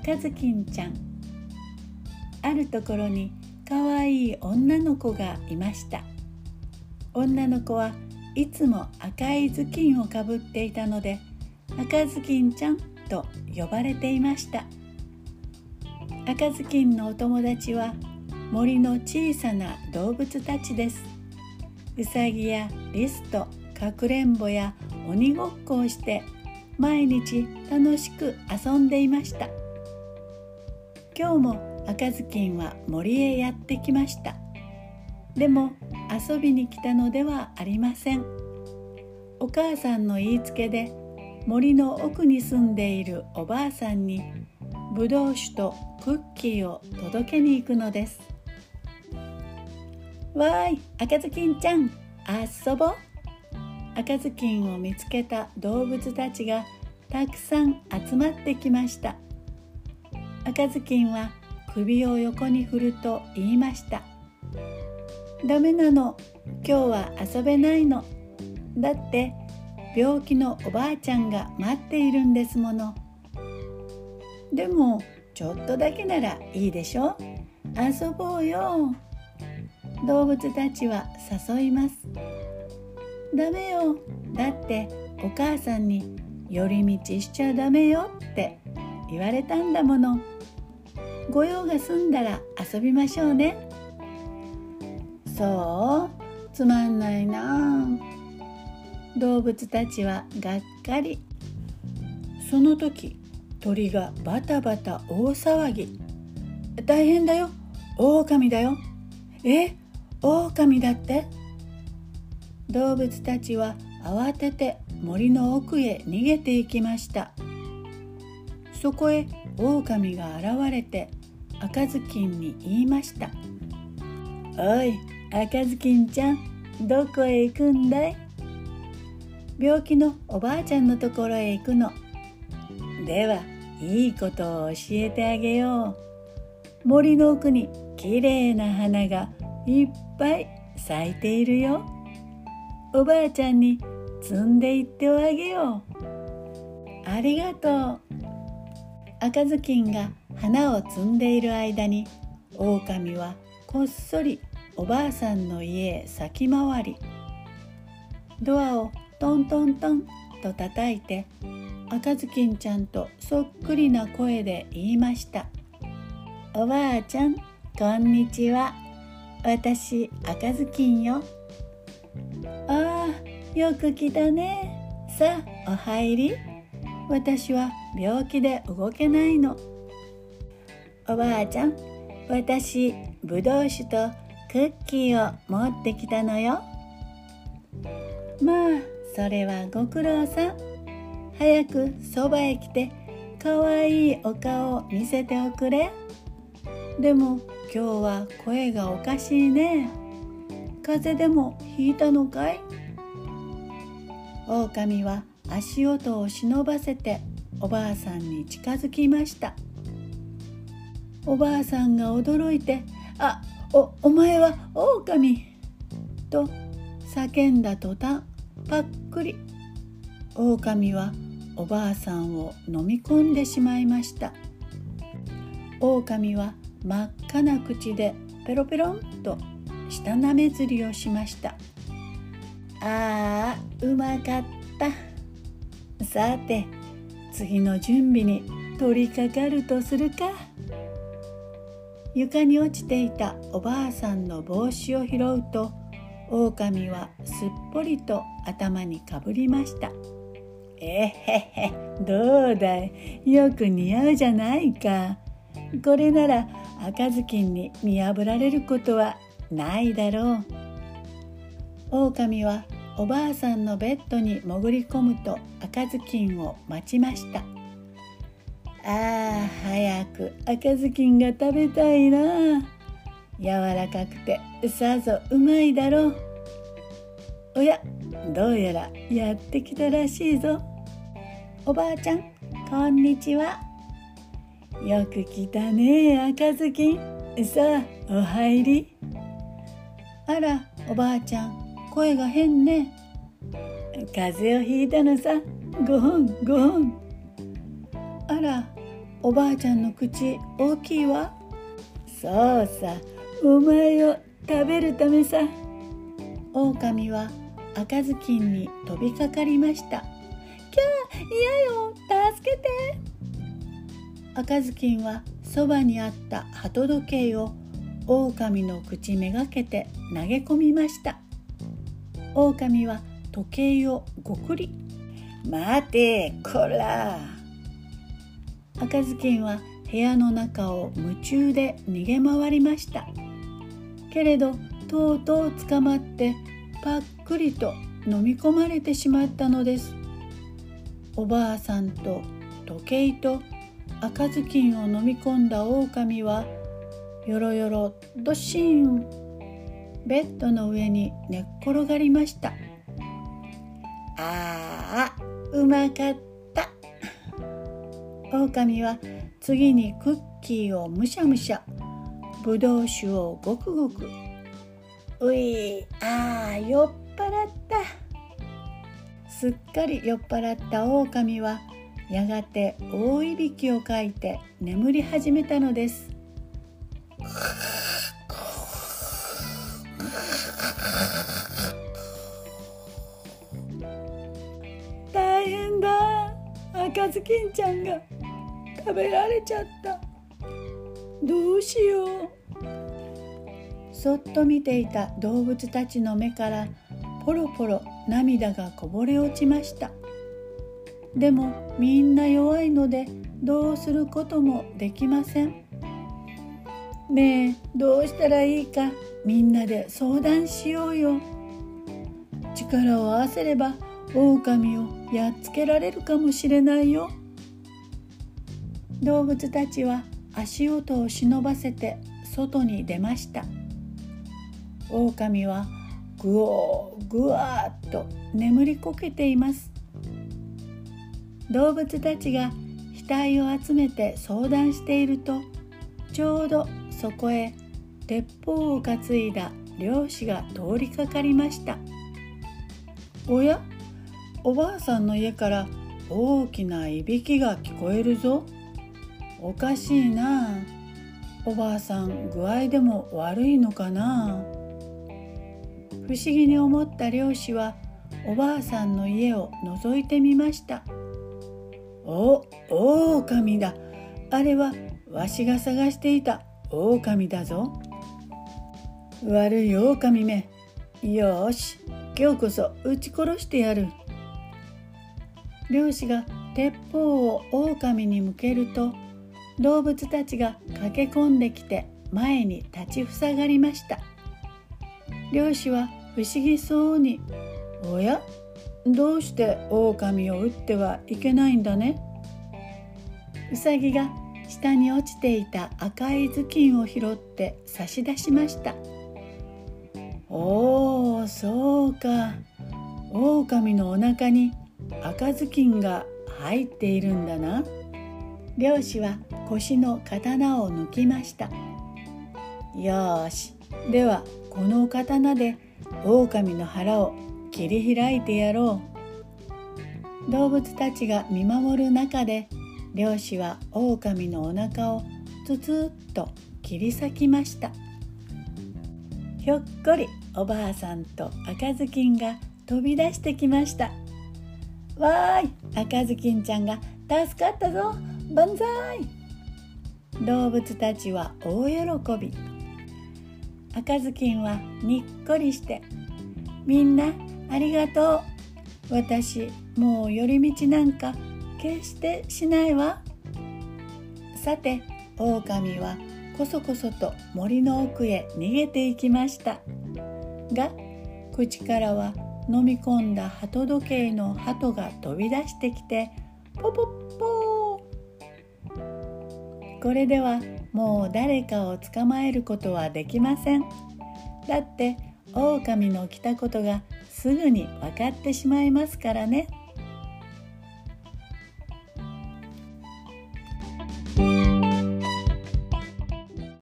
赤ずきんちゃん。あるところにかわいい女の子がいました。女の子はいつも赤い頭巾をかぶっていたので赤ずきんちゃんと呼ばれていました。赤ずきんのお友達は森の小さな動物たちです。うさぎやリスとかくれんぼや鬼ごっこをして毎日楽しく遊んでいました。今日も赤ずきんは森へやってきました。でも遊びに来たのではありません。お母さんの言いつけで森の奥に住んでいるおばあさんにぶどう酒とクッキーを届けに行くのです。わーい赤ずきんちゃん遊ぼう。赤ずきんを見つけた動物たちがたくさん集まってきました。赤ずきんは首を横に振ると言いました。ダメなの。今日は遊べないの。だって病気のおばあちゃんが待っているんですもの。でもちょっとだけならいいでしょ。遊ぼうよ。動物たちは誘います。ダメよ。だってお母さんに寄り道しちゃダメよって。言われたんだもの。御用が済んだら遊びましょうね。そうつまんないな。動物たちはがっかり。その時鳥がバタバタ大騒ぎ。大変だよ。狼だよ。え？狼だって？動物たちは慌てて森の奥へ逃げていきました。そこへ狼が現れて赤ずきんに言いました「おい赤ずきんちゃんどこへ行くんだい?」病気のおばあちゃんのところへ行くの。ではいいことを教えてあげよう。森の奥にきれいな花がいっぱい咲いているよ。おばあちゃんに摘んでいっておあげよう。ありがとう。赤ずきんが花を摘んでいる間に狼はこっそりおばあさんの家へ先回り。ドアをトントントンと叩いて赤ずきんちゃんとそっくりな声で言いました「おばあちゃんこんにちは。私赤ずきんよ」ああよく来たね。さあお入り。私は病気で動けないの。おばあちゃん私ぶどう酒とクッキーを持ってきたのよ。まあそれはご苦労さん。早くそばへ来てかわいいお顔を見せておくれ。でも今日は声がおかしいね。風邪でもひいたのかい？狼は足音を忍ばせておばあさんに近づきました。おばあさんが驚いて「あおお前は狼!」と叫んだ途端ぱっくり狼はおばあさんを飲み込んでしまいました。狼は真っ赤な口でペロペロンと舌なめずりをしましたああうまかった。さて次の準備に取り掛かるとするか。床に落ちていたおばあさんの帽子を拾うと狼はすっぽりと頭にかぶりました。えへへどうだい？よく似合うじゃないか。これなら赤ずきんに見破られることはないだろう。狼はおばあさんのベッドに潜り込むと赤ずきんを待ちました。ああ早く赤ずきんが食べたいな。柔らかくてさぞうまいだろう。おやどうやらやってきたらしいぞ。おばあちゃんこんにちは。よく来たね赤ずきん。さあお入り。あらおばあちゃん。声が変ね。風邪をひいたのさ。ごほんごほんあらおばあちゃんの口大きいわ。そうさ。お前を食べるためさ。狼は赤ずきんに飛びかかりました。キャー嫌よ。助けて。赤ずきんはそばにあった鳩時計を狼の口めがけて投げ込みました。狼は時計をごくり。待てこら。赤ずきんは部屋の中を夢中で逃げ回りました。けれどとうとう捕まってパックリと飲み込まれてしまったのです。おばあさんと時計と赤ずきんを飲み込んだ狼はよろよろどしんベッドの上に寝っ転がりました。ああうまかった。狼は次にクッキーをむしゃむしゃ。ぶどう酒をごくごく。ういああ酔っ払った。すっかり酔っ払った狼はやがて大いびきをかいて眠り始めたのです赤ずきんちゃんが食べられちゃった。どうしよう。そっと見ていた動物たちの目からポロポロ涙がこぼれ落ちました。でもみんな弱いのでどうすることもできません。ねえどうしたらいいかみんなで相談しようよ。力を合わせれば狼をやっつけられるかもしれないよ。動物たちは足音を忍ばせて外に出ました。狼はぐおーぐわーっと眠りこけています。動物たちが額を集めて相談しているとちょうどそこへ鉄砲を担いだ漁師が通りかかりました。おや？おばあさんの家から大きないびきが聞こえるぞ。おかしいな。おばあさん具合でも悪いのかな。不思議に思った漁師はおばあさんの家を覗いてみました。お狼だ。あれはわしが探していた狼だぞ。悪い狼め。よし今日こそ撃ち殺してやる。漁師が鉄砲を狼に向けると動物たちが駆け込んできて前に立ちふさがりました。漁師は不思議そうに「おやどうして狼を撃ってはいけないんだね?」うさぎが下に落ちていた赤い頭巾を拾って差し出しました。おおそうか。狼のお腹に赤ずきんが入っているんだな。漁師は腰の刀を抜きました。よし。ではこの刀で狼の腹を切り開いてやろう。動物たちが見守る中で漁師は狼のお腹をつつっと切り裂きました。ひょっこりおばあさんと赤ずきんが飛び出してきました。わーい。赤ずきんちゃんが助かったぞ。万歳。動物たちは大喜び。赤ずきんはにっこりしてみんなありがとう。私もう寄り道なんか決してしないわ。さて狼はこそこそと森の奥へ逃げていきました。が口からは飲み込んだ鳩時計の鳩が飛び出してきてポポッポー。これではもう誰かを捕まえることはできません。だって狼の来たことがすぐに分かってしまいますからね。